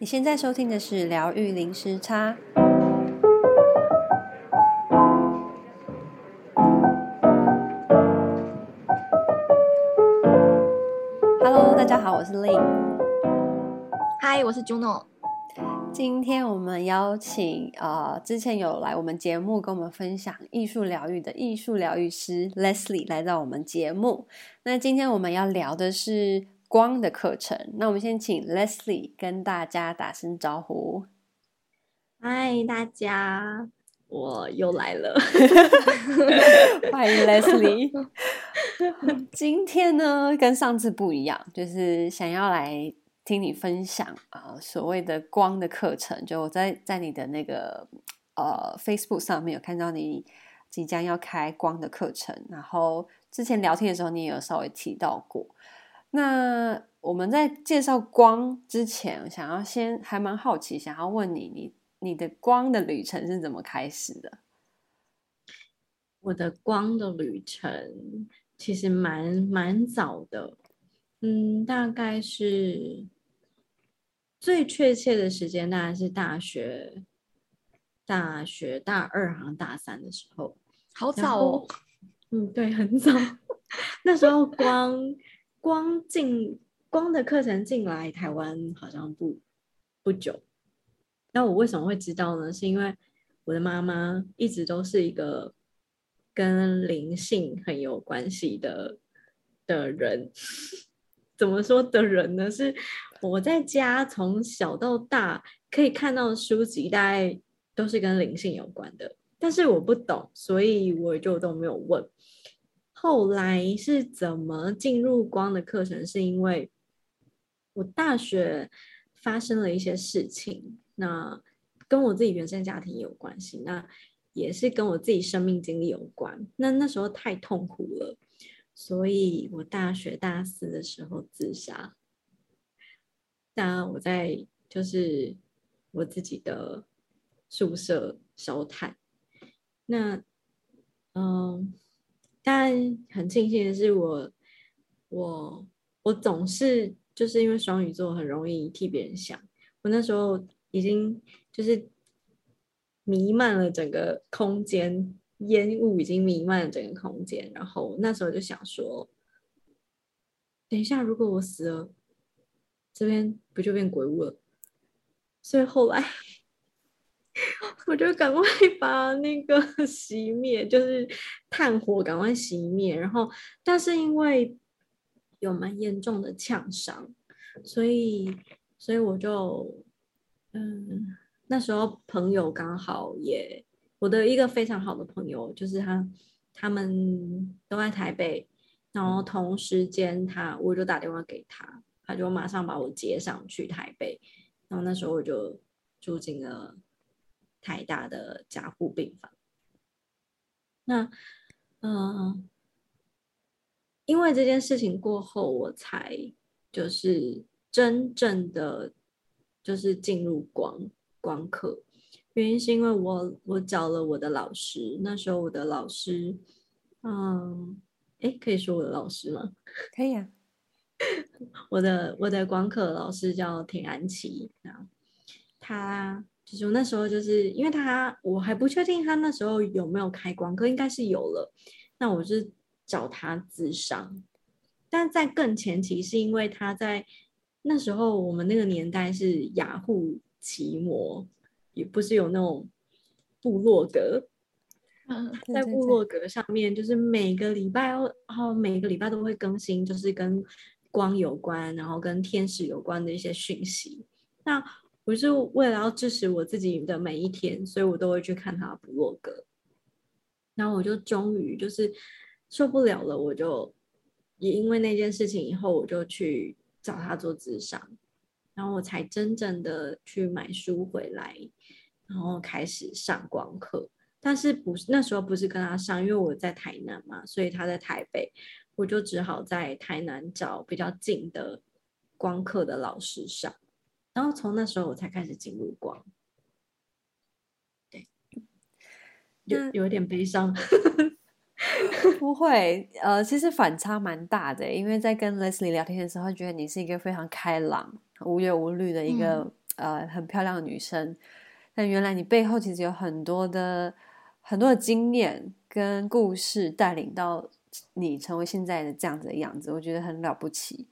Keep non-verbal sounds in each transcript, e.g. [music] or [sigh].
你现在收听的是疗愈零时差。Hello，大家好，我是 Lynn。Hi，我是 Juno。今天我们邀请呃，之前有来我们节目跟我们分享艺术疗愈的艺术疗愈师 Leslie 来到我们节目。那今天我们要聊的是光的课程，那我们先请 Leslie 跟大家打声招呼。嗨，大家，我又来了 [laughs] [laughs] 欢迎 Leslie。[laughs] 今天呢，跟上次不一样，就是想要来听你分享啊、呃，所谓的光的课程。就我在在你的那个呃 Facebook 上面有看到你即将要开光的课程，然后之前聊天的时候你也有稍微提到过。那我们在介绍光之前，想要先还蛮好奇，想要问你，你你的光的旅程是怎么开始的？我的光的旅程其实蛮蛮早的，嗯，大概是最确切的时间，大概是大学大学大二好像大三的时候，好早哦，嗯，对，很早，[laughs] 那时候光。光进光的课程进来台湾好像不不久，那我为什么会知道呢？是因为我的妈妈一直都是一个跟灵性很有关系的的人。[laughs] 怎么说的人呢？是我在家从小到大可以看到的书籍，大概都是跟灵性有关的，但是我不懂，所以我就都没有问。后来是怎么进入光的课程？是因为我大学发生了一些事情，那跟我自己原生家庭有关系，那也是跟我自己生命经历有关。那那时候太痛苦了，所以我大学大四的时候自杀。那我在就是我自己的宿舍烧炭。那嗯。但很庆幸的是我，我我总是就是因为双鱼座很容易替别人想。我那时候已经就是弥漫了整个空间，烟雾已经弥漫了整个空间。然后那时候就想说，等一下如果我死了，这边不就变鬼屋了？所以后来。我就赶快 [laughs] 把那个 [laughs] 熄灭，就是炭火赶快熄灭。然后，但是因为有蛮严重的呛伤，所以，所以我就，嗯，那时候朋友刚好也，我的一个非常好的朋友，就是他，他们都在台北，然后同时间他，我就打电话给他，他就马上把我接上去台北，然后那时候我就住进了。台大的加护病房。那，嗯、呃，因为这件事情过后，我才就是真正的就是进入光光课。原因是因为我我找了我的老师，那时候我的老师，嗯，哎，可以说我的老师吗？[laughs] 可以啊。我的我的光课老师叫田安琪，他。就是我那时候，就是因为他，我还不确定他那时候有没有开光可，应该是有了。那我是找他咨商，但在更前期是因为他在那时候，我们那个年代是雅虎奇摩，也不是有那种部落格。嗯，在部落格上面，就是每个礼拜，然后每个礼拜都会更新，就是跟光有关，然后跟天使有关的一些讯息。那我是为了要支持我自己的每一天，所以我都会去看他的部落格。然后我就终于就是受不了了，我就也因为那件事情以后，我就去找他做咨商，然后我才真正的去买书回来，然后开始上光课。但是不是那时候不是跟他上，因为我在台南嘛，所以他在台北，我就只好在台南找比较近的光课的老师上。然后从那时候我才开始进入光，对，有有点悲伤。[laughs] 不会，呃，其实反差蛮大的，因为在跟 Leslie 聊天的时候，觉得你是一个非常开朗、无忧无虑的一个、呃很漂亮的女生，但原来你背后其实有很多的很多的经验跟故事，带领到你成为现在的这样子的样子，我觉得很了不起。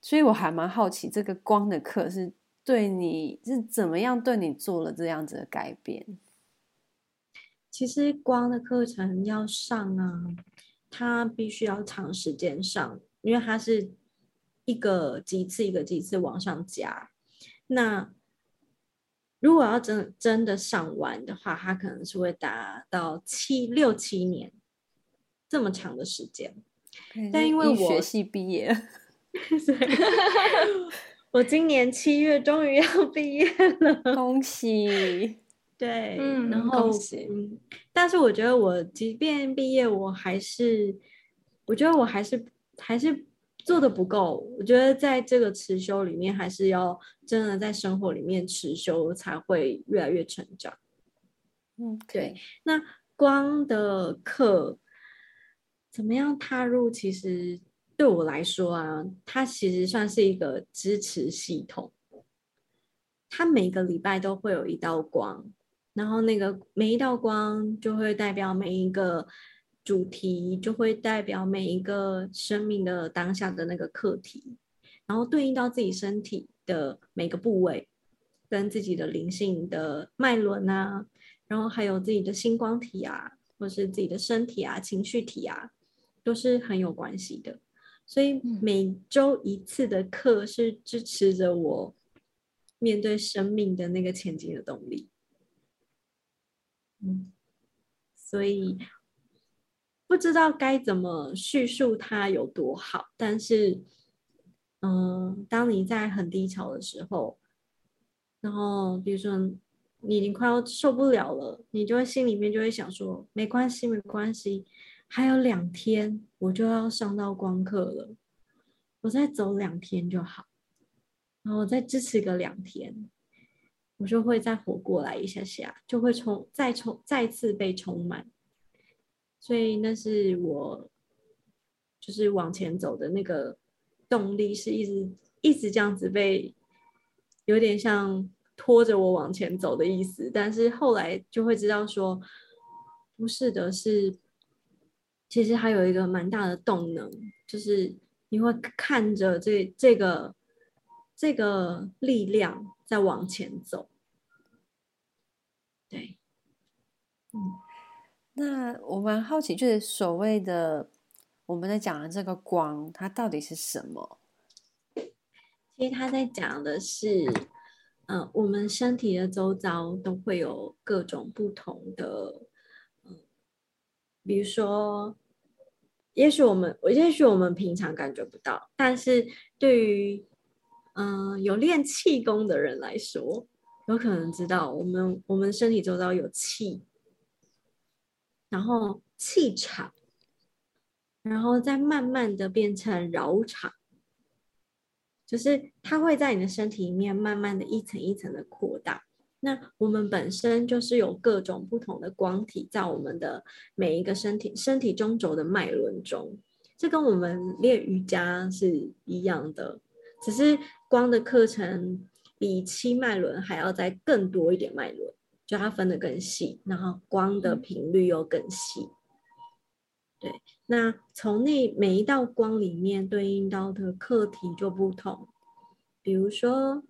所以我还蛮好奇，这个光的课是对你是怎么样对你做了这样子的改变？其实光的课程要上啊，它必须要长时间上，因为它是一个几次一个几次往上加。那如果要真真的上完的话，它可能是会达到七六七年这么长的时间。但因为我学系毕业，[laughs] [laughs] 我今年七月终于要 [laughs] 毕业了，恭喜！[laughs] 对，嗯，然后嗯，但是我觉得我即便毕业，我还是，我觉得我还是还是做的不够。我觉得在这个持修里面，还是要真的在生活里面持修，才会越来越成长。嗯，对。那光的课怎么样踏入？其实对我来说啊，它其实算是一个支持系统。它每个礼拜都会有一道光。然后那个每一道光就会代表每一个主题，就会代表每一个生命的当下的那个课题，然后对应到自己身体的每个部位，跟自己的灵性的脉轮啊，然后还有自己的星光体啊，或是自己的身体啊、情绪体啊，都是很有关系的。所以每周一次的课是支持着我面对生命的那个前进的动力。嗯，所以不知道该怎么叙述它有多好，但是，嗯，当你在很低潮的时候，然后比如说你已经快要受不了了，你就会心里面就会想说，没关系，没关系，还有两天我就要上到光课了，我再走两天就好，然后再支持个两天。我就会再活过来一下下，就会充再充再次被充满，所以那是我就是往前走的那个动力，是一直一直这样子被有点像拖着我往前走的意思。但是后来就会知道说，不是的，是其实还有一个蛮大的动能，就是你会看着这这个这个力量在往前走。对，嗯，那我蛮好奇，就是所谓的我们在讲的这个光，它到底是什么？其实他在讲的是，嗯、呃，我们身体的周遭都会有各种不同的，嗯，比如说，也许我们，也许我们平常感觉不到，但是对于，嗯、有练气功的人来说。有可能知道，我们我们身体周遭有气，然后气场，然后再慢慢的变成扰场，就是它会在你的身体里面慢慢的一层一层的扩大。那我们本身就是有各种不同的光体在我们的每一个身体身体中轴的脉轮中，这跟我们练瑜伽是一样的，只是光的课程。比七脉轮还要再更多一点脉轮，就它分得更细，然后光的频率又更细。对，那从那每一道光里面对应到的课题就不同，比如说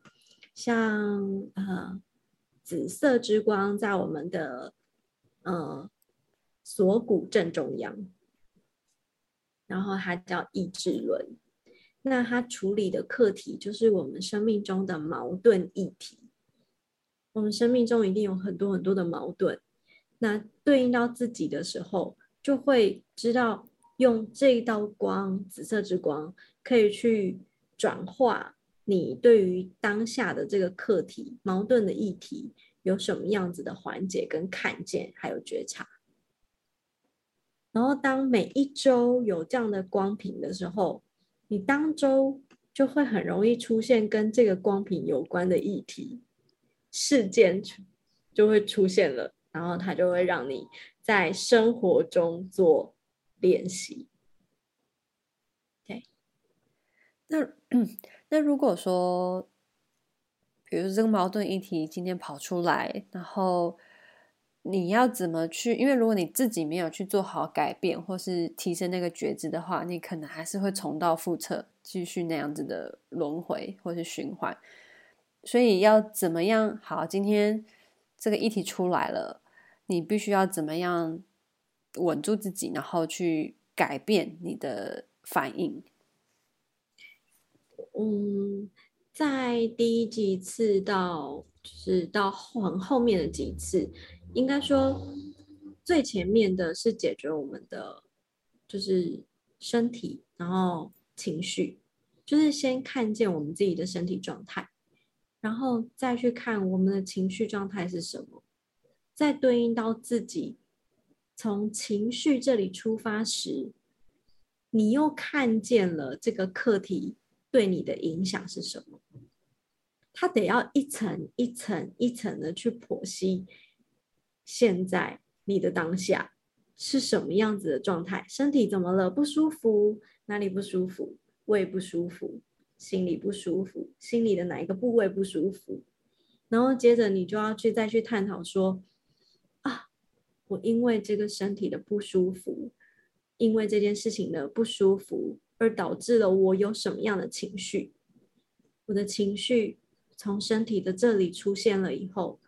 像呃紫色之光在我们的呃锁骨正中央，然后它叫意志轮。那它处理的课题就是我们生命中的矛盾议题。我们生命中一定有很多很多的矛盾，那对应到自己的时候，就会知道用这一道光，紫色之光，可以去转化你对于当下的这个课题、矛盾的议题有什么样子的缓解跟看见，还有觉察。然后当每一周有这样的光屏的时候，你当周就会很容易出现跟这个光屏有关的议题事件，就会出现了，然后它就会让你在生活中做练习。对，那，[clears throat] 那如果说，比如这个矛盾议题今天跑出来，然后你要怎么去？因为如果你自己没有去做好改变，或是提升那个觉知的话，你可能还是会重蹈覆辙，继续那样子的轮回或是循环。所以要怎么样？好，今天这个议题出来了，你必须要怎么样稳住自己，然后去改变你的反应。嗯，在第一几次到就是到很后面的几次，应该说最前面的是解决我们的就是身体，然后情绪，就是先看见我们自己的身体状态。然后再去看我们的情绪状态是什么，再对应到自己从情绪这里出发时，你又看见了这个课题对你的影响是什么？他得要一层一层一层的去剖析，现在你的当下是什么样子的状态？身体怎么了？不舒服？哪里不舒服？胃不舒服？心里不舒服，心里的哪一个部位不舒服？然后接着你就要去再去探讨说，啊，我因为这个身体的不舒服，因为这件事情的不舒服，而导致了我有什么样的情绪？我的情绪从身体的这里出现了以后，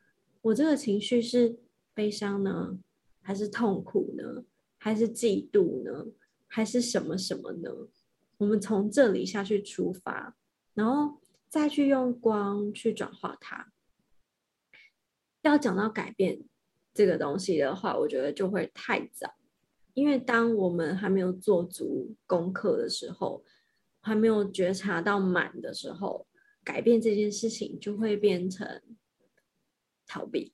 我这个情绪是悲伤呢，还是痛苦呢，还是嫉妒呢，还是什么什么呢？我们从这里下去出发，然后再去用光去转化它。要讲到改变这个东西的话，我觉得就会太早，因为当我们还没有做足功课的时候，还没有觉察到满的时候，改变这件事情就会变成逃避。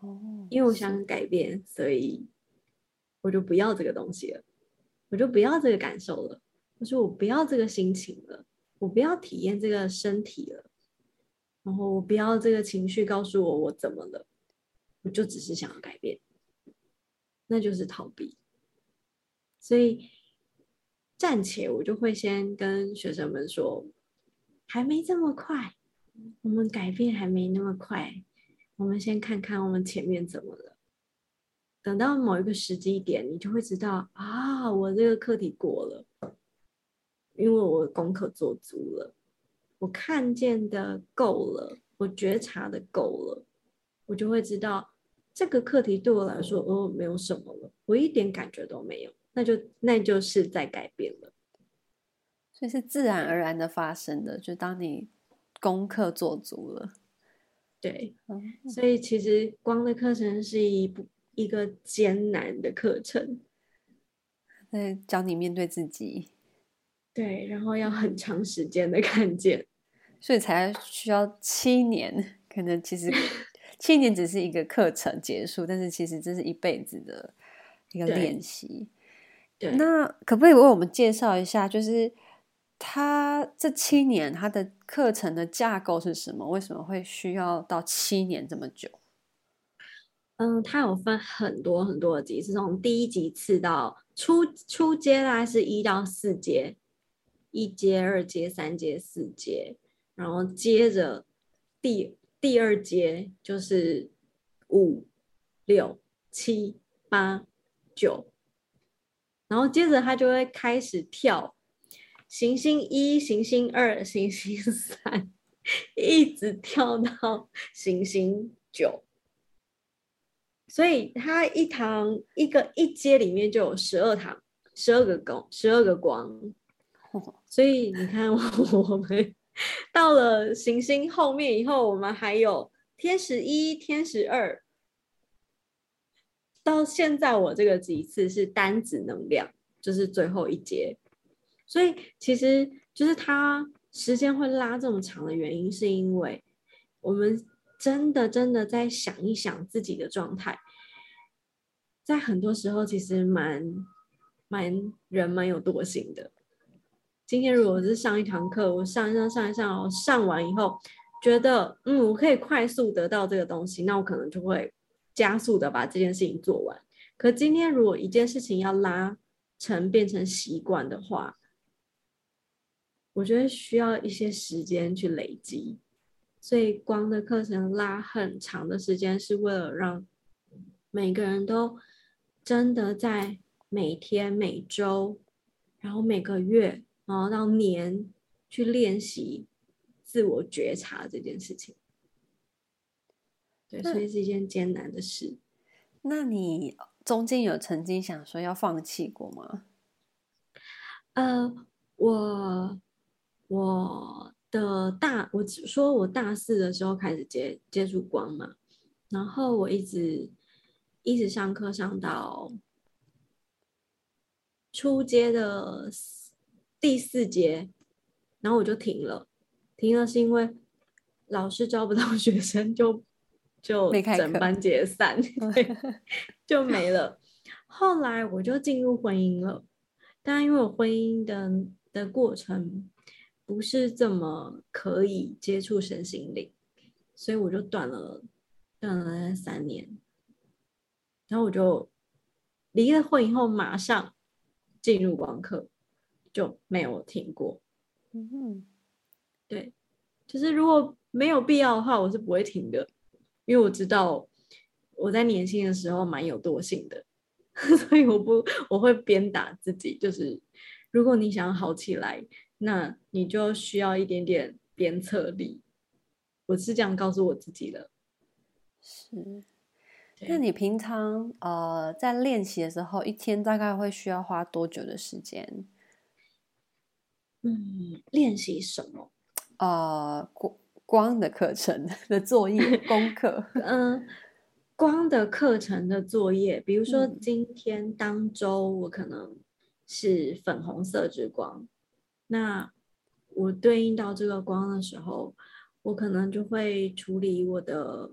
哦，因为我想改变，所以我就不要这个东西了。我就不要这个感受了，我说我不要这个心情了，我不要体验这个身体了，然后我不要这个情绪告诉我我怎么了，我就只是想要改变，那就是逃避。所以暂且我就会先跟学生们说，还没这么快，我们改变还没那么快，我们先看看我们前面怎么了。等到某一个时机点，你就会知道啊，我这个课题过了，因为我功课做足了，我看见的够了，我觉察的够了，我就会知道这个课题对我来说，哦，没有什么了，我一点感觉都没有，那就那就是在改变了，所以是自然而然的发生的，就当你功课做足了，对，所以其实光的课程是一部。一个艰难的课程，在教你面对自己，对，然后要很长时间的看见，所以才需要七年。可能其实七年只是一个课程结束，但是其实这是一辈子的一个练习。对，那可不可以为我们介绍一下，就是他这七年他的课程的架构是什么？为什么会需要到七年这么久？嗯，它有分很多很多的级是，从第一级次到初初阶，大概是一到四阶，一阶、二阶、三阶、四阶，然后接着第第二节就是五、六、七、八、九，然后接着它就会开始跳行星一、行星二、行星三，[laughs] 一直跳到行星九。所以它一堂一个一阶里面就有十二堂，十二个光，十二个光。[laughs] 所以你看，[laughs] 我们 [laughs] 到了行星后面以后，我们还有天使一、天使二。到现在我这个级次是单子能量，就是最后一节。所以其实就是它时间会拉这么长的原因，是因为我们。真的，真的在想一想自己的状态，在很多时候其实蛮蛮人蛮有惰性的。今天如果是上一堂课，我上一上上一上，我上完以后觉得嗯，我可以快速得到这个东西，那我可能就会加速的把这件事情做完。可今天如果一件事情要拉成变成习惯的话，我觉得需要一些时间去累积。所以光的课程拉很长的时间，是为了让每个人都真的在每天、每周，然后每个月，然后到年去练习自我觉察这件事情。对，所以是一件艰难的事。那你中间有曾经想说要放弃过吗？呃，我我的大，我只说我大四的时候开始接接触光嘛，然后我一直一直上课上到初阶的第四节，然后我就停了，停了是因为老师招不到 [laughs] 学生就。就整班解散，[laughs] 就没了。后来我就进入婚姻了，但因为我婚姻的的过程不是这么可以接触身心灵，所以我就断了，断了三年。然后我就离了婚以后，马上进入网课，就没有停过。嗯哼，对，就是如果没有必要的话，我是不会停的。因为我知道我在年轻的时候蛮有惰性的，[laughs] 所以我不我会鞭打自己，就是如果你想好起来，那你就需要一点点鞭策力。我是这样告诉我自己的。是，那你平常呃在练习的时候，一天大概会需要花多久的时间？嗯，练习什么？呃，光。光的课程的作业功课，[laughs] 嗯，光的课程的作业，比如说今天当周我可能是粉红色之光，那我对应到这个光的时候，我可能就会处理我的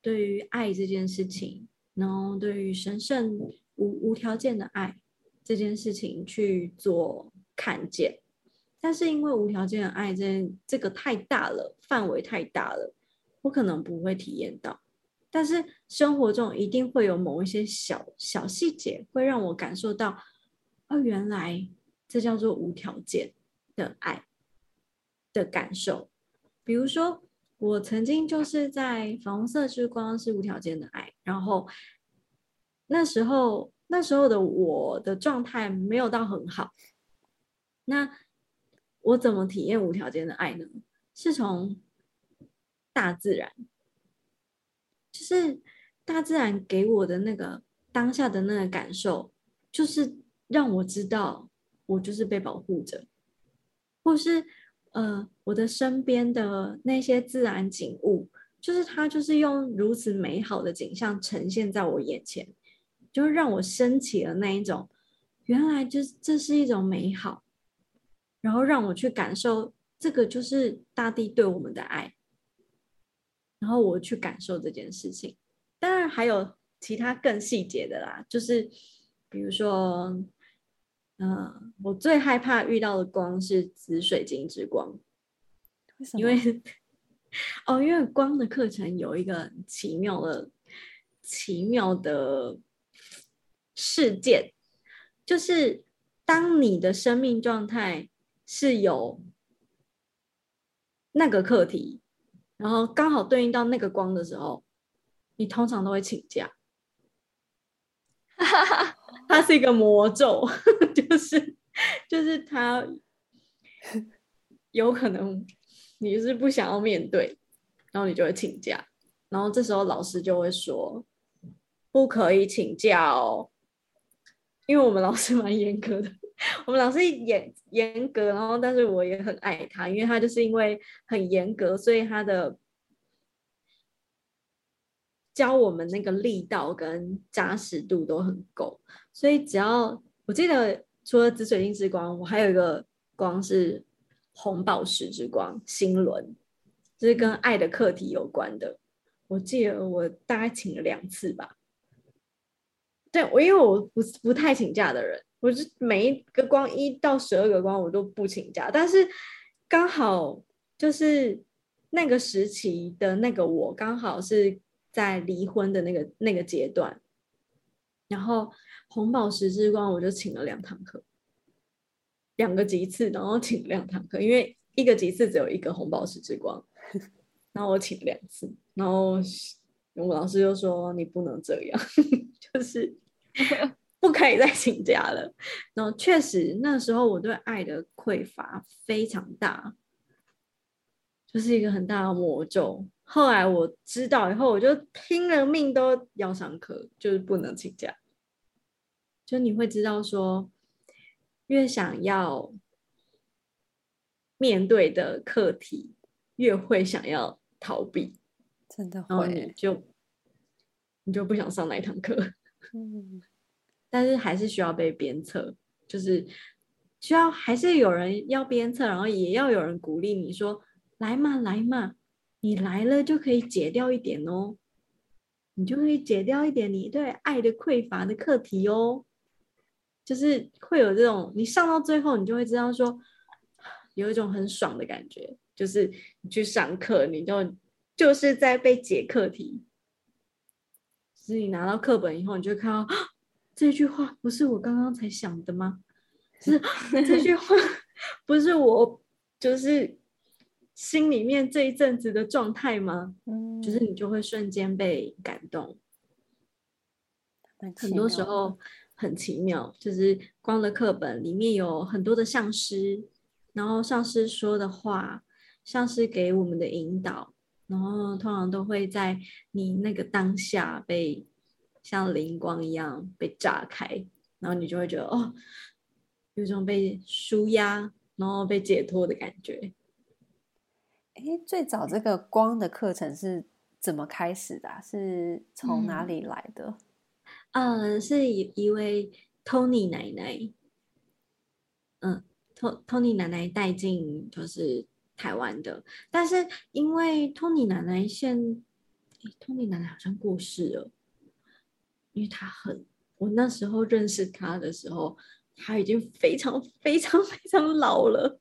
对于爱这件事情，然后对于神圣无无条件的爱这件事情去做看见。但是因为无条件的爱这这个太大了，范围太大了，我可能不会体验到。但是生活中一定会有某一些小小细节，会让我感受到，哦，原来这叫做无条件的爱的感受。比如说，我曾经就是在粉红色之光是无条件的爱，然后那时候那时候的我的状态没有到很好，那。我怎么体验无条件的爱呢？是从大自然，就是大自然给我的那个当下的那个感受，就是让我知道我就是被保护着，或是呃我的身边的那些自然景物，就是它就是用如此美好的景象呈现在我眼前，就让我升起了那一种，原来就是这是一种美好。然后让我去感受这个就是大地对我们的爱，然后我去感受这件事情。当然还有其他更细节的啦，就是比如说，嗯、呃，我最害怕遇到的光是紫水晶之光，为什么？因为 [laughs] 哦，因为光的课程有一个奇妙的、奇妙的事件，就是当你的生命状态。是有那个课题，然后刚好对应到那个光的时候，你通常都会请假。它是一个魔咒，就是就是它有可能你是不想要面对，然后你就会请假，然后这时候老师就会说不可以请假哦，因为我们老师蛮严格的。[laughs] 我们老师严严格，然后但是我也很爱他，因为他就是因为很严格，所以他的教我们那个力道跟扎实度都很够。所以只要我记得，除了紫水晶之光，我还有一个光是红宝石之光，心轮，就是跟爱的课题有关的。我记得我大概请了两次吧。对，我因为我不不太请假的人。我是每一个光一到十二个光我都不请假，但是刚好就是那个时期的那个我刚好是在离婚的那个那个阶段，然后红宝石之光我就请了两堂课，两个级次，然后请两堂课，因为一个级次只有一个红宝石之光，然后我请两次，然后我老师就说你不能这样，[laughs] 就是不可以再请假了。然后确实那时候我对爱的匮乏非常大，就是一个很大的魔咒。后来我知道以后，我就拼了命都要上课，就是不能请假。就你会知道说，越想要面对的课题，越会想要逃避，真的会，然后你就你就不想上那一堂课。嗯，[laughs] 但是还是需要被鞭策，就是需要还是有人要鞭策，然后也要有人鼓励你说：“来嘛，来嘛。”你来了就可以解掉一点哦，你就可以解掉一点你对爱的匮乏的课题哦，就是会有这种，你上到最后，你就会知道说，有一种很爽的感觉，就是你去上课，你就就是在被解课题，就是你拿到课本以后，你就看到这句话不是我刚刚才想的吗？就 [laughs] 是这句话不是我，就是。心里面这一阵子的状态吗？嗯，就是你就会瞬间被感动。很多时候很奇妙，就是光的课本里面有很多的上师，然后上师说的话，上师给我们的引导，然后通常都会在你那个当下被像灵光一样被炸开，然后你就会觉得哦，有种被舒压，然后被解脱的感觉。哎，最早这个光的课程是怎么开始的啊？是从哪里来的？嗯，呃，是一一位 Tony 奶奶，嗯，Tony 奶奶带进就是台湾的，但是因为 Tony 奶奶现，Tony 奶奶好像过世了，因为他很，我那时候认识他的时候，他已经非常非常 [laughs] 非常老了。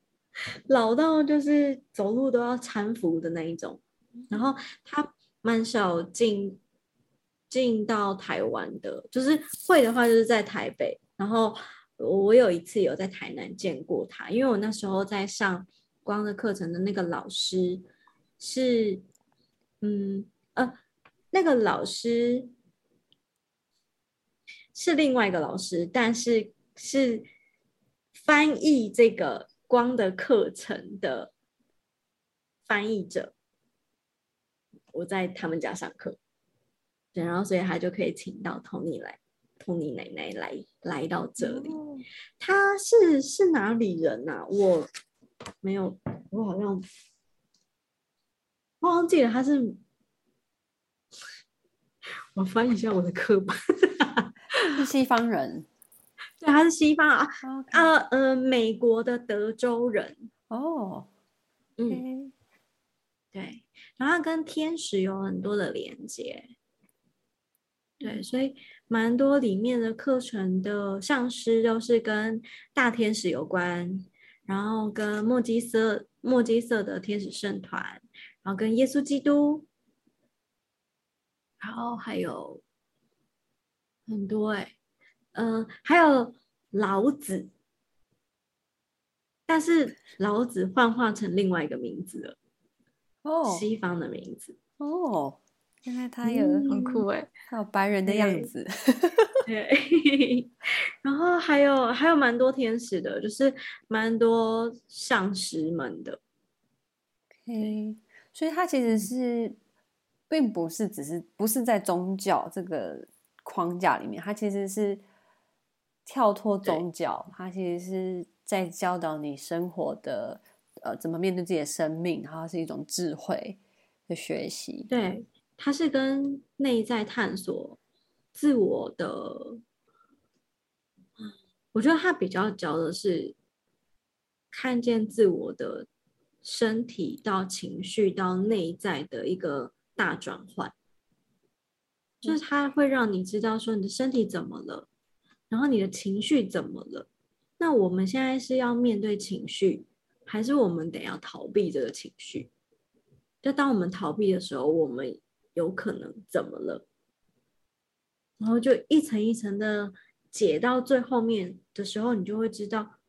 老到就是走路都要搀扶的那一种，然后他蛮少进进到台湾的，就是会的话就是在台北。然后我有一次有在台南见过他，因为我那时候在上光的课程的那个老师是，嗯呃，那个老师是另外一个老师，但是是翻译这个。光的课程的翻译者，我在他们家上课，对，然后所以他就可以请到 Tony 来，Tony 奶奶来来到这里。他是是哪里人呐、啊？我没有，我好像我忘记了他是。[laughs] 我翻一下我的课本，是西方人。对，他是西方啊，Okay. 呃呃，美国的德州人哦，oh. 嗯，对，然后跟天使有很多的连接，对，所以蛮多里面的课程的上师都是跟大天使有关，然后跟墨基色墨基色的天使圣团，然后跟耶稣基督，然后还有很多哎、欸。嗯、呃，还有老子，但是老子幻化成另外一个名字了，哦，西方的名字。哦，原来他有、嗯、很酷哎，他有白人的样子，对，对。[laughs] 然后还有还有蛮多天使的，就是蛮多上师们的，OK，所以他其实是并不是只是不是在宗教这个框架里面，它其实是。跳脱宗教，对它其实是在教导你生活的，呃，怎么面对自己的生命，然后是一种智慧的学习。对，它是跟内在探索自我的，我觉得它比较教的是看见自我的身体到情绪到内在的一个大转换，就是它会让你知道说你的身体怎么了。然后你的情绪怎么了？那我们现在是要面对情绪，还是我们得要逃避这个情绪？就当我们逃避的时候，我们有可能怎么了？然后就一层一层的解到最后面的时候，你就会知道，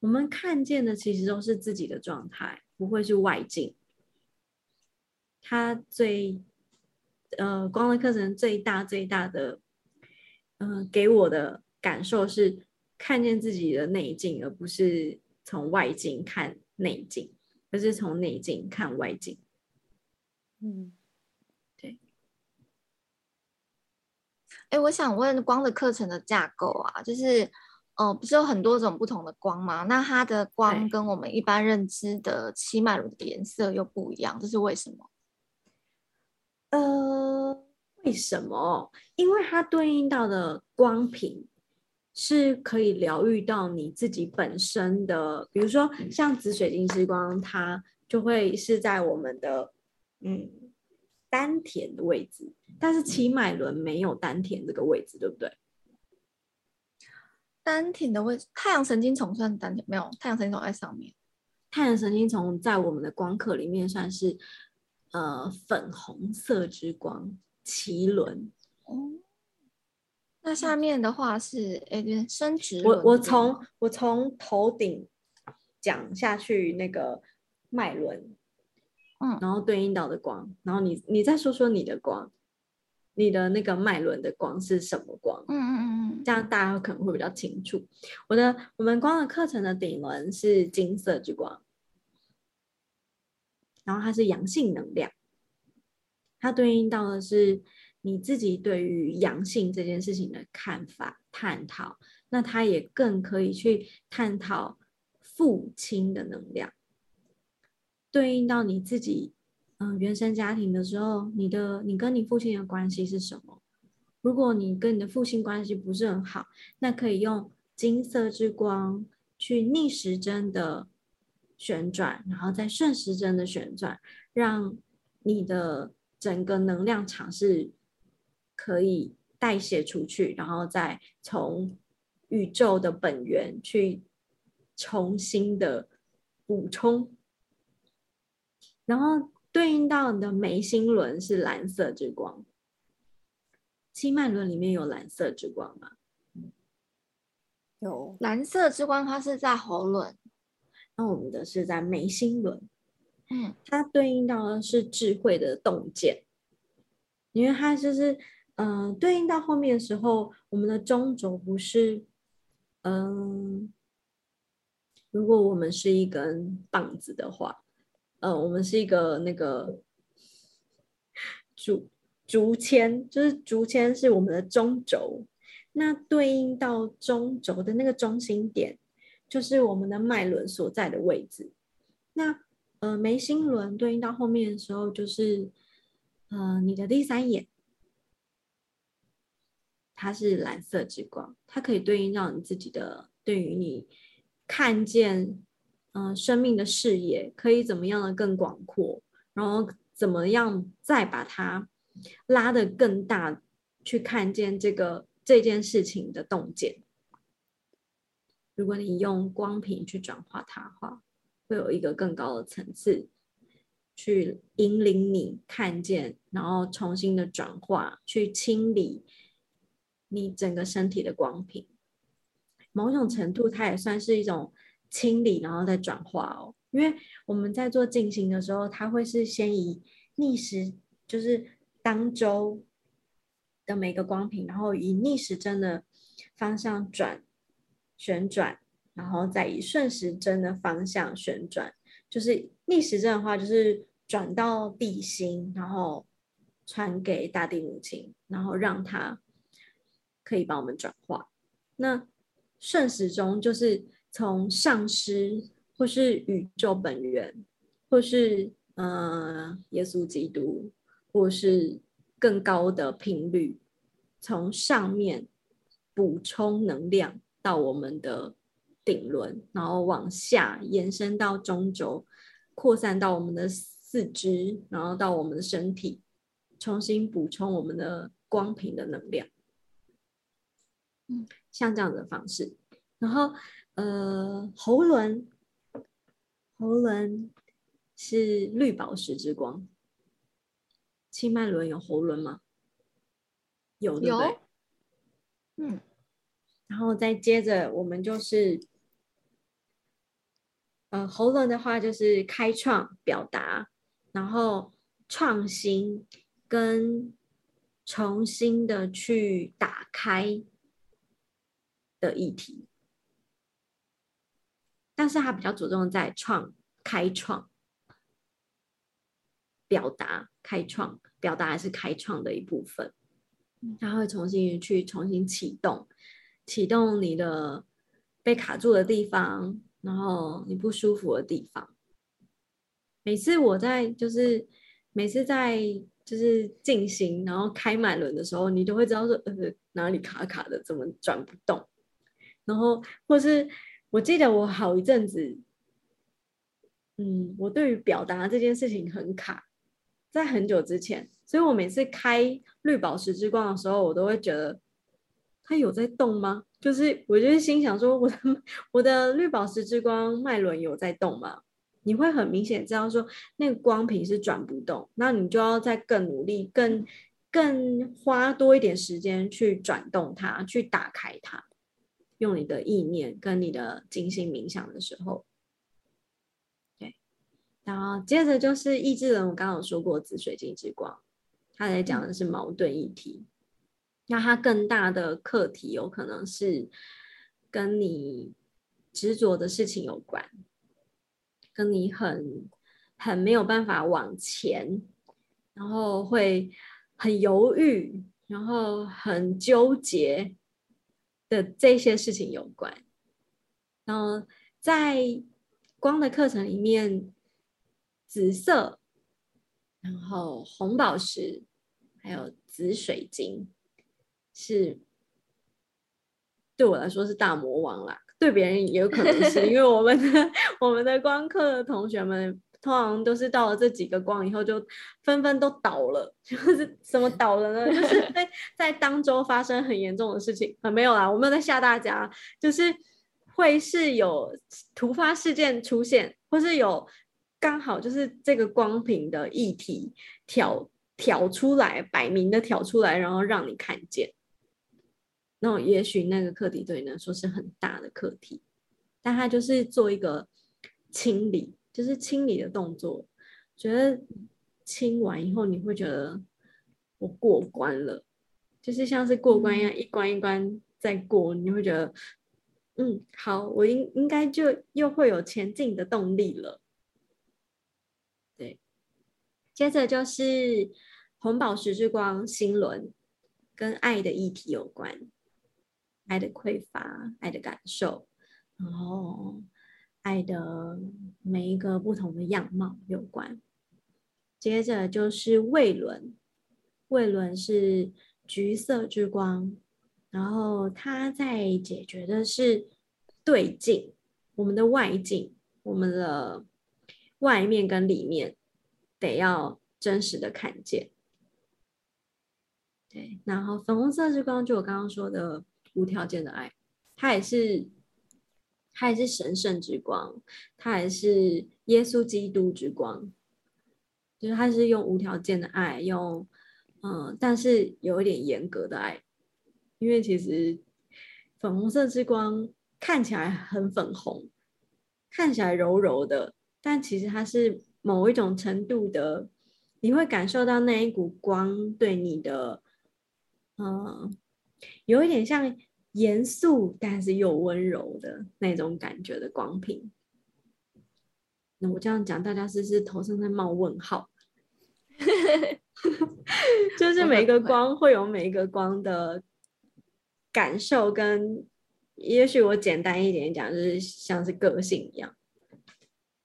我们看见的其实都是自己的状态，不会是外境。它最呃光的课程最大最大的，嗯、呃，给我的感受是看见自己的内境，而不是从外境看内境，而是从内境看外境。嗯，对。哎，我想问光的课程的架构啊，就是。哦，不是有很多种不同的光吗？那它的光跟我们一般认知的七脉轮的颜色又不一样，这是为什么？呃，为什么？因为它对应到的光频是可以疗愈到你自己本身的，比如说像紫水晶之光，它就会是在我们的嗯丹田的位置，但是七脉轮没有丹田这个位置，对不对？丹田的位置，太阳神经丛算丹田没有？太阳神经丛在上面。太阳神经丛在我们的光刻里面算是呃粉红色之光，奇轮。哦，那下面的话是哎，对，生殖轮。我我从我从头顶讲下去那个脉轮，嗯，然后对应到的光，然后你你再说说你的光。你的那个脉轮的光是什么光？嗯嗯嗯，这样大家可能会比较清楚。我的我们光的课程的顶轮是金色之光，然后它是阳性能量，它对应到的是你自己对于阳性这件事情的看法探讨。那它也更可以去探讨父亲的能量，对应到你自己。嗯，原生家庭的时候，你的你跟你父亲的关系是什么？如果你跟你的父亲关系不是很好，那可以用金色之光去逆时针的旋转，然后再顺时针的旋转，让你的整个能量场是可以代谢出去，然后再从宇宙的本源去重新的补充，然后。对应到你的眉心轮是蓝色之光，七脉轮里面有蓝色之光吗？有蓝色之光，它是在喉轮，那我们的是在眉心轮。嗯，它对应到的是智慧的洞见，因为它就是，嗯、呃，对应到后面的时候，我们的中轴不是，嗯、呃，如果我们是一根棒子的话。呃，我们是一个那个竹竹签，就是竹签是我们的中轴，那对应到中轴的那个中心点，就是我们的脉轮所在的位置。那呃，眉心轮对应到后面的时候，就是呃，你的第三眼，它是蓝色之光，它可以对应到你自己的，对于你看见。嗯、呃，生命的视野可以怎么样的更广阔，然后怎么样再把它拉得更大，去看见这个这件事情的洞见。如果你用光频去转化它的话，会有一个更高的层次去引领你看见，然后重新的转化，去清理你整个身体的光频。某种程度，它也算是一种。清理，然后再转化哦。因为我们在做静心的时候，它会是先以逆时，就是当周的每个光频，然后以逆时针的方向转旋转，然后再以顺时针的方向旋转。就是逆时针的话，就是转到地心，然后传给大地母亲，然后让它可以帮我们转化。那顺时钟就是。从上师，或是宇宙本源，或是呃耶稣基督，或是更高的频率，从上面补充能量到我们的顶轮，然后往下延伸到中轴，扩散到我们的四肢，然后到我们的身体，重新补充我们的光频的能量。嗯，像这样的方式，然后。呃，喉轮，喉轮是绿宝石之光。七脉轮有喉轮吗？有，对不对？嗯。然后再接着，我们就是，呃，喉咙的话就是开创、表达，然后创新跟重新的去打开的议题，但是他比较着重在创、开创、表达、开创、表达还是开创的一部分，他会重新去重新启动，启动你的被卡住的地方，然后你不舒服的地方。每次我在就是每次在就是进行然后开满轮的时候，你都会知道说呃哪里卡卡的，怎么转不动。然后或是我记得我好一阵子，嗯，我对于表达这件事情很卡，在很久之前，所以我每次开绿宝石之光的时候，我都会觉得它有在动吗？就是我就是心想说，我的 [laughs] 我的绿宝石之光脉轮有在动吗？你会很明显知道说那个光频是转不动，那你就要再更努力、更更花多一点时间去转动它，去打开它，用你的意念跟你的静心冥想的时候，对，然后接着就是意志轮，我刚刚有说过紫水晶之光，它在讲的是矛盾议题，那它更大的课题有可能是跟你执着的事情有关。跟你很很没有办法往前，然后会很犹豫，然后很纠结的这些事情有关。然后在光的课程里面，紫色，然后红宝石，还有紫水晶，是对我来说是大魔王啦。对别人也有可能是因为我们的我们的光课同学们通常都是到了这几个光以后就纷纷都倒了，[laughs] 就是什么倒了呢？就是在在当周发生很严重的事情啊，没有啦，我没有在吓大家，就是会是有突发事件出现，或是有刚好就是这个光屏的议题挑挑出来，摆明的挑出来，然后让你看见。那也许那个课题对你来说是很大的课题，但他就是做一个清理，就是清理的动作。觉得清完以后，你会觉得我过关了，就是像是过关一样，一关一关再过，你会觉得，嗯，好，我应应该就又会有前进的动力了。对，接着就是红宝石之光心轮，跟爱的议题有关。爱的匮乏，爱的感受，然后爱的每一个不同的样貌有关。接着就是胃轮，胃轮是橘色之光，然后它在解决的是对镜，我们的外镜，我们的外面跟里面得要真实的看见。对，然后粉红色之光就我刚刚说的。无条件的爱，它也是，它也是神圣之光，它也是耶稣基督之光，就是它是用无条件的爱，用嗯，但是有一点严格的爱，因为其实粉红色之光看起来很粉红，看起来柔柔的，但其实它是某一种程度的，你会感受到那一股光对你的，嗯。有一点像严肃，但是又温柔的那种感觉的光频。那我这样讲，大家是不是头上在冒问号？[laughs] 就是每一个光会有每一个光的感受，跟也许我简单一点讲，就是像是个性一样。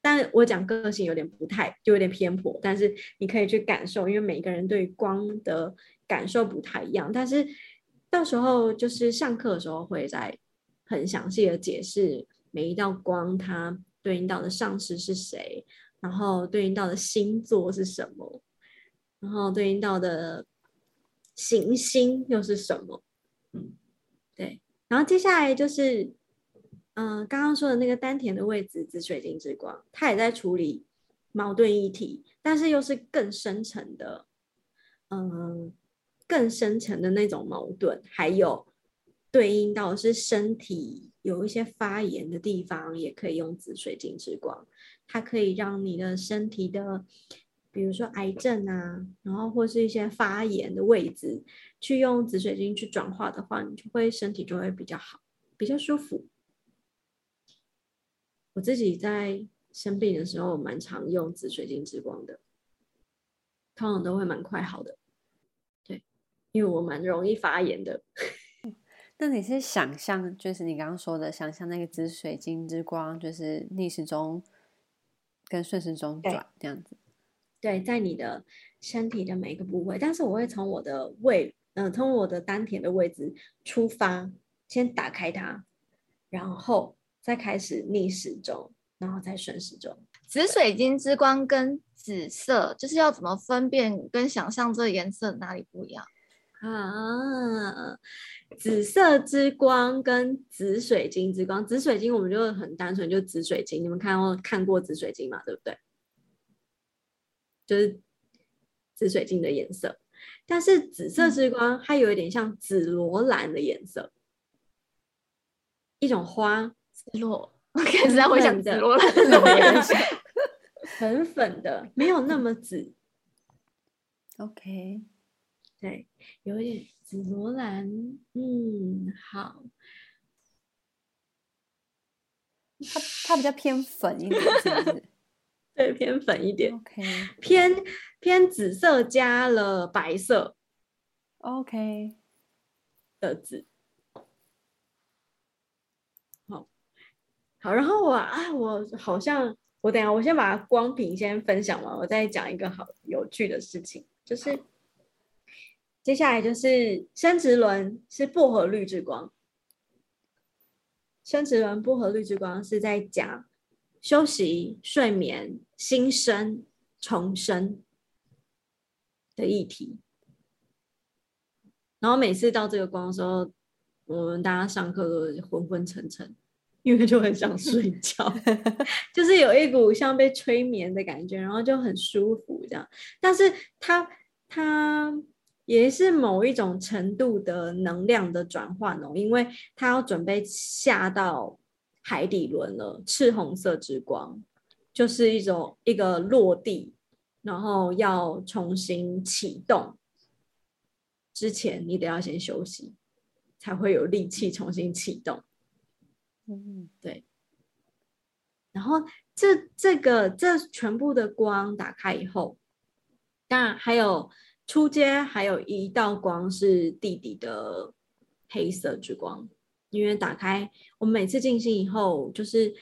但我讲个性有点不太，就有点偏颇。但是你可以去感受，因为每个人对光的感受不太一样，但是。到时候就是上课的时候会再很详细的解释每一道光它对应到的上师是谁，然后对应到的星座是什么，然后对应到的行星又是什么？嗯，对。然后接下来就是，嗯、刚刚说的那个丹田的位置，紫水晶之光，它也在处理矛盾议题，但是又是更深层的，嗯、更深层的那种矛盾，还有对应到是身体有一些发炎的地方，也可以用紫水晶之光，它可以让你的身体的，比如说癌症啊，然后或是一些发炎的位置，去用紫水晶去转化的话，你就会身体就会比较好，比较舒服。我自己在生病的时候，蛮常用紫水晶之光的，通常都会蛮快好的。对，因为我蛮容易发炎的。[laughs] 那你是想象，就是你刚刚说的，想象那个紫水晶之光，就是逆时钟跟顺时钟转这样子。对，在你的身体的每一个部位，但是我会从我的胃，嗯、呃，从我的丹田的位置出发，先打开它，然后。再开始逆时钟，然后再顺时钟。紫水晶之光跟紫色，就是要怎么分辨跟想象这个颜色哪里不一样啊？紫色之光跟紫水晶之光，紫水晶我们就很单纯，就紫水晶。你们看过看过紫水晶嘛？对不对？就是紫水晶的颜色。但是紫色之光，它有一点像紫罗兰的颜色，一种花。紫罗，[laughs] 我开始在回想紫罗兰是什么颜色？[laughs] 很粉的，没有那么紫。OK，对，有一点紫罗兰。嗯，好。它它比较偏粉一点，是不是？[laughs] 对，偏粉一点。OK，偏偏紫色加了白色。OK 的紫。好，好然后我啊，我好像我等下，我先把光屏先分享完，我再讲一个好有趣的事情，就是接下来就是生殖轮是薄荷绿之光，生殖轮薄荷绿之光是在讲休息、睡眠、新生、重生的议题，然后每次到这个光的时候，我们大家上课都昏昏沉沉。因为就很想睡觉，[laughs] 就是有一股像被催眠的感觉，然后就很舒服这样。但是它它也是某一种程度的能量的转换哦，因为他要准备下到海底轮了。赤红色之光就是一种一个落地，然后要重新启动之前，你得要先休息，才会有力气重新启动。嗯，对。然后这这个这全部的光打开以后，当然还有出街，还有一道光是弟弟的黑色之光。因为打开，我们每次静心以后，就是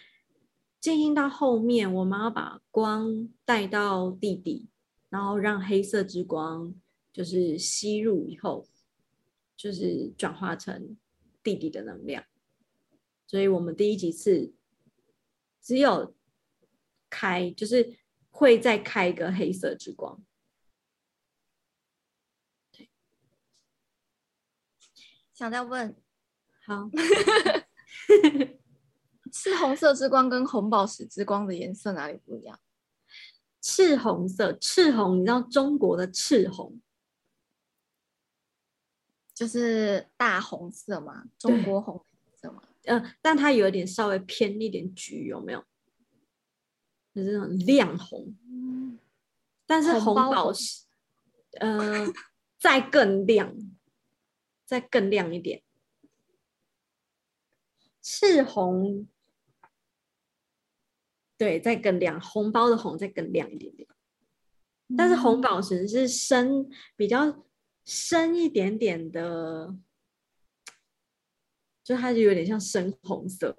静心到后面，我们要把光带到弟弟，然后让黑色之光就是吸入以后，就是转化成弟弟的能量。所以我们第一几次只有开，就是会再开一个黑色之光。想再问，好，[laughs] 赤红色之光跟红宝石之光的颜色哪里不一样？赤红色，赤红，你知道中国的赤红就是大红色嘛？中国红色吗？呃，但它有点稍微偏一点橘，有没有？就是那种亮红，嗯、但是红宝石，呃，再更亮，再更亮一点。赤红，对，再更亮，红包的红再更亮一点点。但是红宝石是深，比较深一点点的。就它就有点像深红色，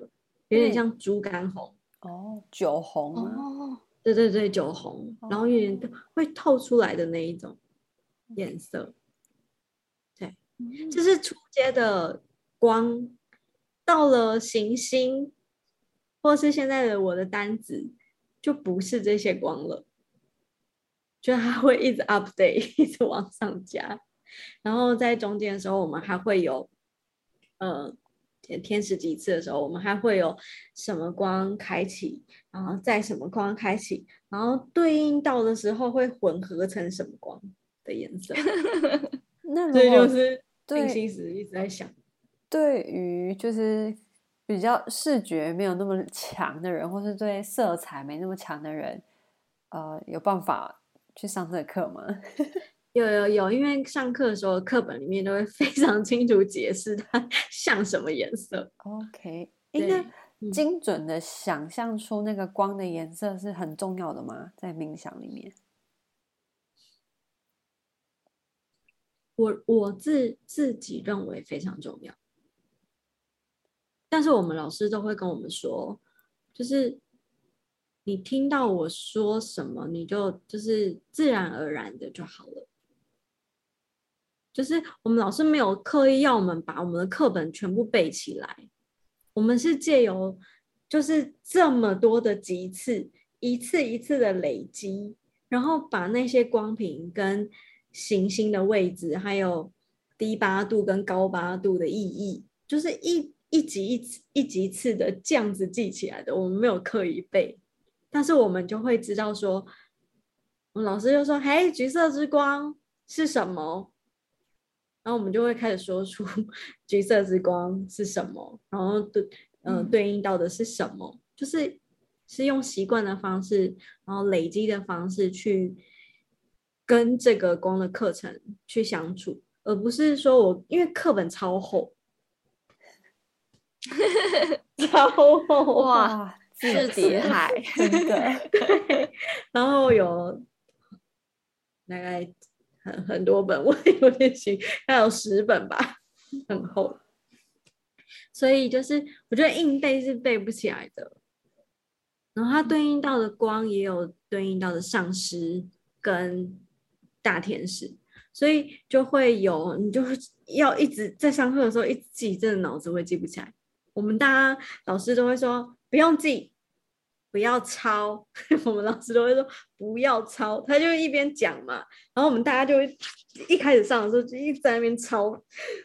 有点像猪肝红哦，酒红哦，对对对，酒红，哦、然后有点会透出来的那一种颜色，这是初阶的光，到了行星，或是现在的我的单子，就不是这些光了，就它会一直 update，[laughs] 一直往上加，然后在中间的时候，我们还会有，呃。天使几次的时候，我们还会有什么光开启，然后在什么光开启，然后对应到的时候会混合成什么光的颜色？[laughs] 那这就是静心时一直在想。对于就是比较视觉没有那么强的人，或是对色彩没那么强的人，呃，有办法去上这个课吗？[laughs] 有有有，因为上课的时候课本里面都会 [laughs] 非常清楚解释它像什么颜色。OK，应该精准的想象出那个光的颜色是很重要的吗？在冥想里面，我我自自己认为非常重要。但是我们老师都会跟我们说，就是你听到我说什么，你就就是自然而然的就好了。就是我们老师没有刻意要我们把我们的课本全部背起来，我们是借由就是这么多的几次，一次一次的累积，然后把那些光屏跟行星的位置，还有低八度跟高八度的意义，就是一一级一次一级一次的这样子记起来的。我们没有刻意背，但是我们就会知道说，我们老师就说：“嘿，橘色之光是什么？”然后我们就会开始说出 [laughs] 橘色之光是什么，然后对，嗯、呃，对应到的是什么，嗯、就是是用习惯的方式，然后累积的方式去跟这个光的课程去相处，而不是说我因为课本超厚，[laughs] 超厚哇，字叠海，真的，[laughs] 对，然后有大概。很很多本，我有点行，还有十本吧，很厚。所以就是我觉得硬背是背不起来的。然后它对应到的光也有对应到的上师跟大天使，所以就会有你就是要一直在上课的时候一直记，真的脑子会记不起来。我们大家老师都会说不用记。不要抄，[laughs] 我们老师都会说不要抄，他就一边讲嘛，然后我们大家就一开始上的时候就一直在那边抄，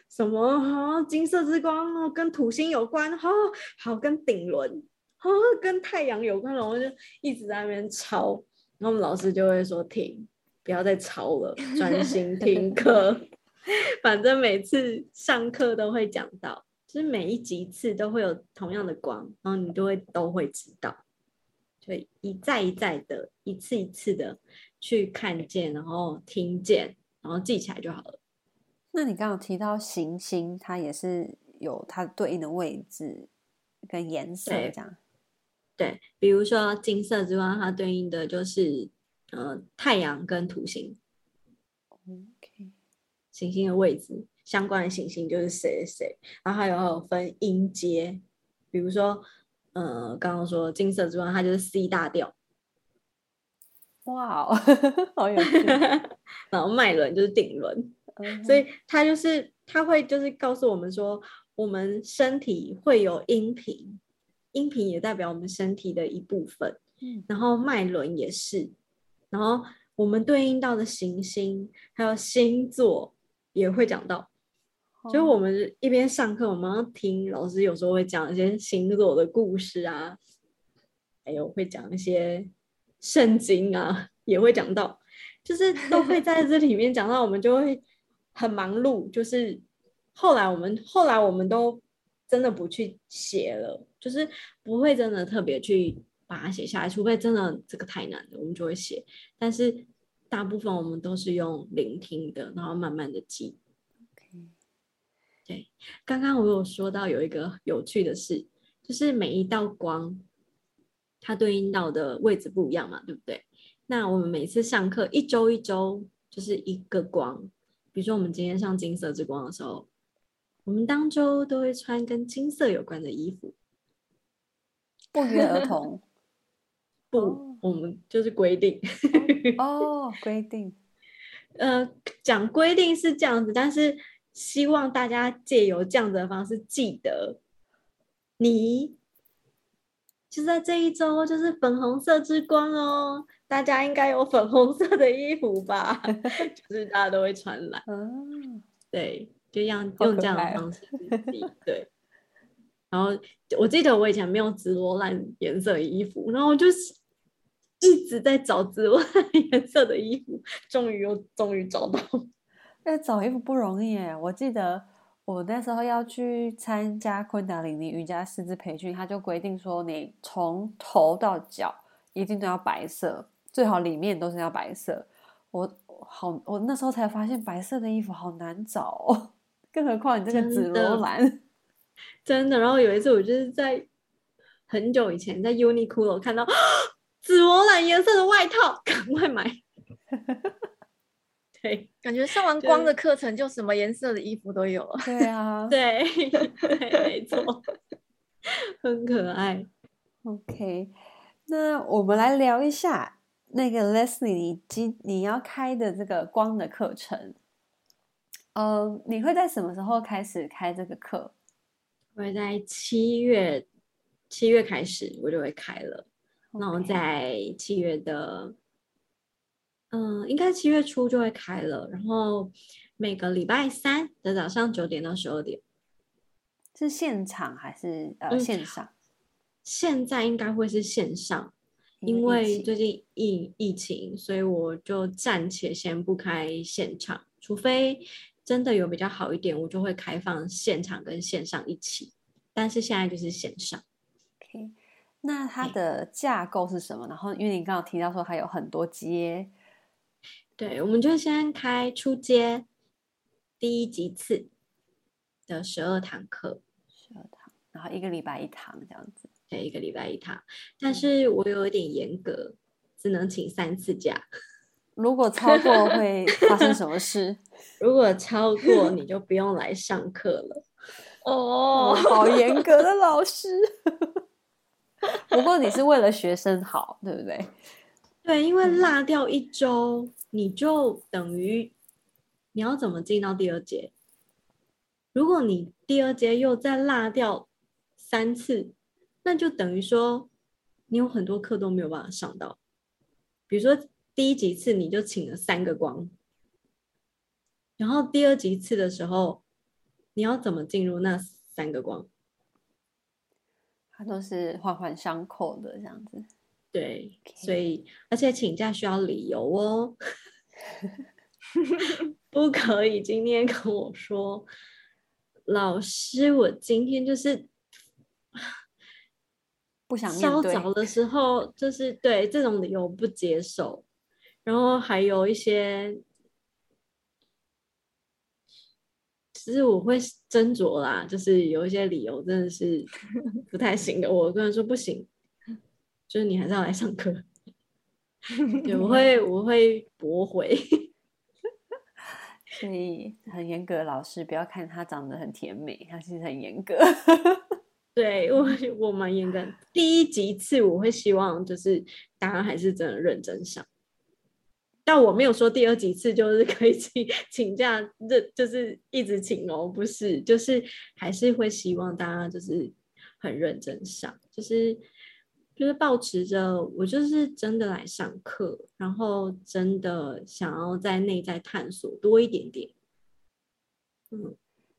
什么、哦、金色之光哦，跟土星有关，好、哦、好跟顶轮，哈、跟太阳有关，然后就一直在那边抄，然后我们老师就会说停，不要再吵了，专 [laughs] 心听课，[laughs] 反正每次上课都会讲到，就是每一集次都会有同样的光，然后你都会都会知道。就一再一再的，一次一次的去看见，然后听见，然后记起来就好了。那你刚刚提到行星，它也是有它对应的位置跟颜色这样。对，对，比如说金色之光，它对应的就是呃太阳跟土星。OK，行星的位置相关的行星就是谁谁谁，然后还有分音阶，比如说。呃，刚刚说金色之光，它就是 C 大调。哇哦，[laughs] 好有趣。[laughs] 然后脉轮就是顶轮，uh huh. 所以它就是它会就是告诉我们说，我们身体会有音频，音频也代表我们身体的一部分。嗯，然后脉轮也是，然后我们对应到的行星还有星座也会讲到。所以我们一边上课，我们要听老师有时候会讲一些星座的故事啊，还有会讲一些圣经啊，也会讲到，就是都会 [laughs] 在这里面讲到，我们就会很忙碌。就是后来我们后来我们都真的不去写了，就是不会真的特别去把它写下来，除非真的这个太难了，我们就会写。但是大部分我们都是用聆听的，然后慢慢的记。对，刚刚我有说到有一个有趣的事，就是每一道光，它对应到的位置不一样嘛，对不对？那我们每次上课一周一周就是一个光，比如说我们今天上金色之光的时候，我们当周都会穿跟金色有关的衣服，不约而同。不，哦、我们就是规定。[laughs] 哦，规定。呃，讲规定是这样子，但是。希望大家借由这样子的方式记得，你就在这一周就是粉红色之光哦。大家应该有粉红色的衣服吧？[laughs] 就是大家都会穿来，嗯，对，就样用这样的方式 [laughs] 记，对。然后我记得我以前没有紫罗兰颜色的衣服，然后我就是一直在找紫罗兰颜色的衣服，终于又终于找到。那 [laughs] 找衣服不容易耶，我记得我那时候要去参加昆达里尼瑜伽师资培训，他就规定说，你从头到脚一定都要白色，最好里面都是要白色。我好，我那时候才发现白色的衣服好难找哦，[laughs] 更何况你这个紫罗兰，真的，真的。然后有一次我就是在很久以前在 Uniqlo 看到 [gasps] 紫罗兰颜色的外套，赶快买。[laughs] 对，感觉上完光的课程就什么颜色的衣服都有了。对啊，[laughs] 对，对，没错，很可爱。OK，那我们来聊一下那个 Leslie，你今你要开的这个光的课程。呃，你会在什么时候开始开这个课？会在七月，七月开始我就会开了。然后在七月的。嗯，应该七月初就会开了，然后每个礼拜三的早上九点到十二点，是现场还是呃线上？嗯，现在应该会是线上，因为最近疫疫情，所以我就暂且先不开现场，除非真的有比较好一点，我就会开放现场跟线上一起。但是现在就是线上。OK，那它的架构是什么？然后因为你刚刚提到说它有很多阶。对，我们就先开初阶第一级次的十二堂课，十二堂，然后一个礼拜一堂这样子。对，一个礼拜一堂，但是我有一点严格，只能请三次假。[laughs] 如果超过会发生什么事？[laughs] 如果超过你就不用来上课了。哦，好严格的老师。[laughs] 不过你是为了学生好，对不对？对，因为落掉一周，你就等于你要怎么进到第二节？如果你第二节又再落掉三次，那就等于说你有很多课都没有办法上到。比如说第一级次你就请了三个光，然后第二级次的时候，你要怎么进入那三个光？它都是环环相扣的这样子。对.所以而且请假需要理由哦，[laughs] 不可以今天跟我说，老师，我今天就是 [sighs] 不想稍早的时候，就是对这种理由不接受，然后还有一些，其实我会斟酌啦，就是有一些理由真的是不太行的，我跟他说不行。就是你还是要来上课，对，我会 [laughs] 我会驳回，所以很严格的老师，不要看他长得很甜美，他其实很严格。对，我 [laughs] 我蛮严格。第一级次我会希望就是大家还是真的认真上，但我没有说第二几次就是可以 [laughs] 请请假，这就是一直请哦，不是，就是还是会希望大家就是很认真上，就是。就是保持着我就是真的来上课，然后真的想要在内在探索多一点点。嗯，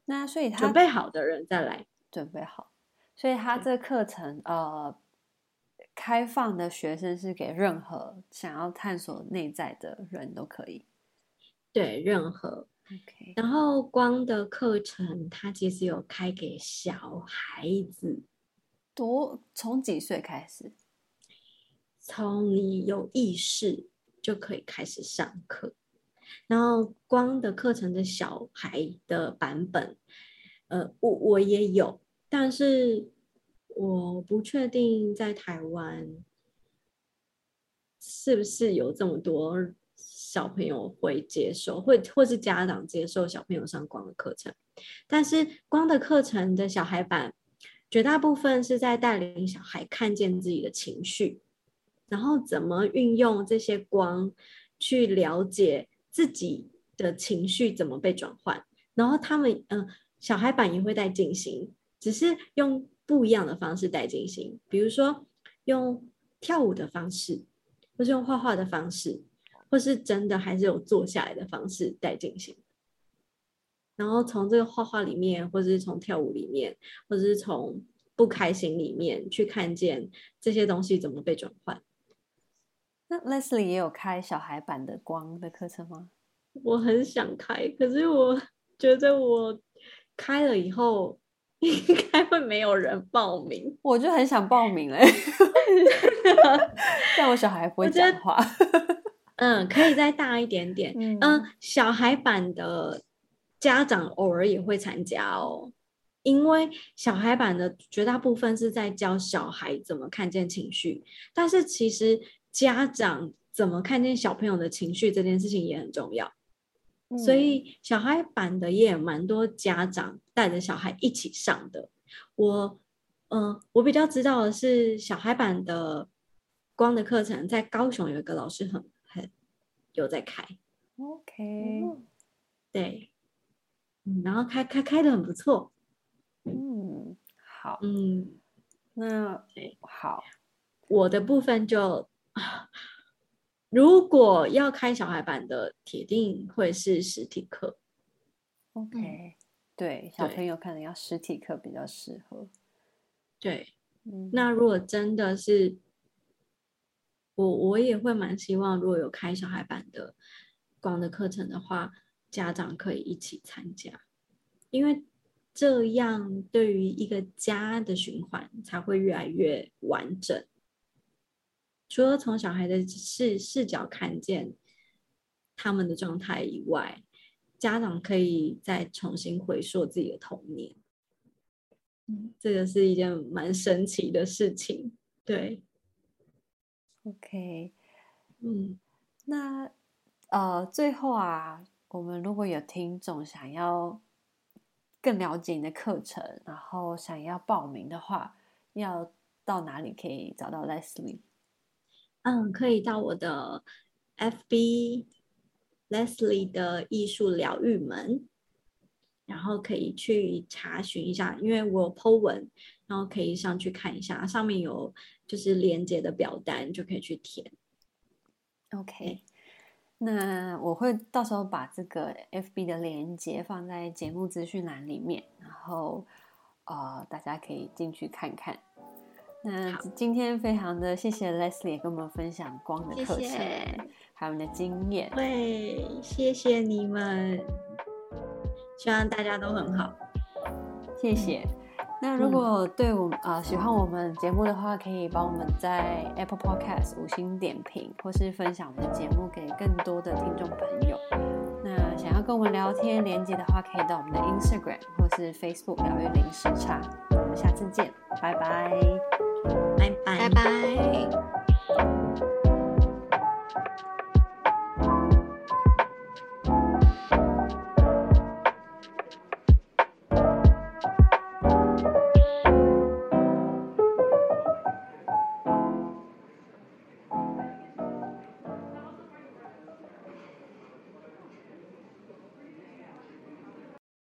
那所以他准备好的人再来准备好，所以他这课程呃开放的学生是给任何想要探索内在的人都可以。对，任何。OK。然后光的课程，它其实有开给小孩子。多从几岁开始？从你有意识就可以开始上课。然后光的课程的小孩的版本，呃，我我也有，但是我不确定在台湾是不是有这么多小朋友会接受，或或是家长接受小朋友上光的课程。但是光的课程的小孩版。绝大部分是在带领小孩看见自己的情绪，然后怎么运用这些光去了解自己的情绪怎么被转换。然后他们，嗯、小孩版也会在进行，只是用不一样的方式带进行，比如说用跳舞的方式，或是用画画的方式，或是真的还是有坐下来的方式带进行。然后从这个画画里面，或者是从跳舞里面，或者是从不开心里面去看见这些东西怎么被转换。那 Leslie 也有开小孩版的光的课程吗？我很想开，可是我觉得我开了以后应该会没有人报名。我就很想报名嘞，[laughs] 但我小孩不会讲话。嗯，可以再大一点点。嗯，嗯，小孩版的家长偶尔也会参加哦，因为小孩版的绝大部分是在教小孩怎么看见情绪，但是其实家长怎么看见小朋友的情绪这件事情也很重要。嗯，所以小孩版的也有蛮多家长带着小孩一起上的。我，嗯，我比较知道的是小孩版的光的课程，在高雄有一个老师很很有在开，OK，对，嗯，然后开开开的很不错，嗯，好，嗯，那好，我的部分就，如果要开小孩版的，铁定会是实体课，OK，嗯，对，小朋友可能要实体课比较适合，对，嗯，那如果真的是。我我也会蛮希望，如果有开小孩版的光的课程的话，家长可以一起参加，因为这样对于一个家的循环才会越来越完整。除了从小孩的视视角看见他们的状态以外，家长可以再重新回溯自己的童年。嗯，这个是一件蛮神奇的事情，对。OK，嗯，那呃，最后啊，我们如果有听众想要更了解你的课程，然后想要报名的话，要到哪里可以找到 Leslie？嗯，可以到我的 FB Leslie 的艺术疗愈门，然后可以去查询一下，因为我有 po 文，然后可以上去看一下，上面有。就是连接的表单就可以去填。OK，那我会到时候把这个 FB 的连接放在节目资讯栏里面，然后呃大家可以进去看看。那今天非常的谢谢 Leslie 跟我们分享光的课程，谢谢还有你的经验。对，谢谢你们，希望大家都很好。谢谢。那如果对我们啊、呃、喜欢我们节目的话，可以帮我们在 Apple Podcast 五星点评，或是分享我们的节目给更多的听众朋友。那想要跟我们聊天连接的话，可以到我们的 Instagram 或是 Facebook 疗愈零时差。我们下次见，拜拜，拜拜。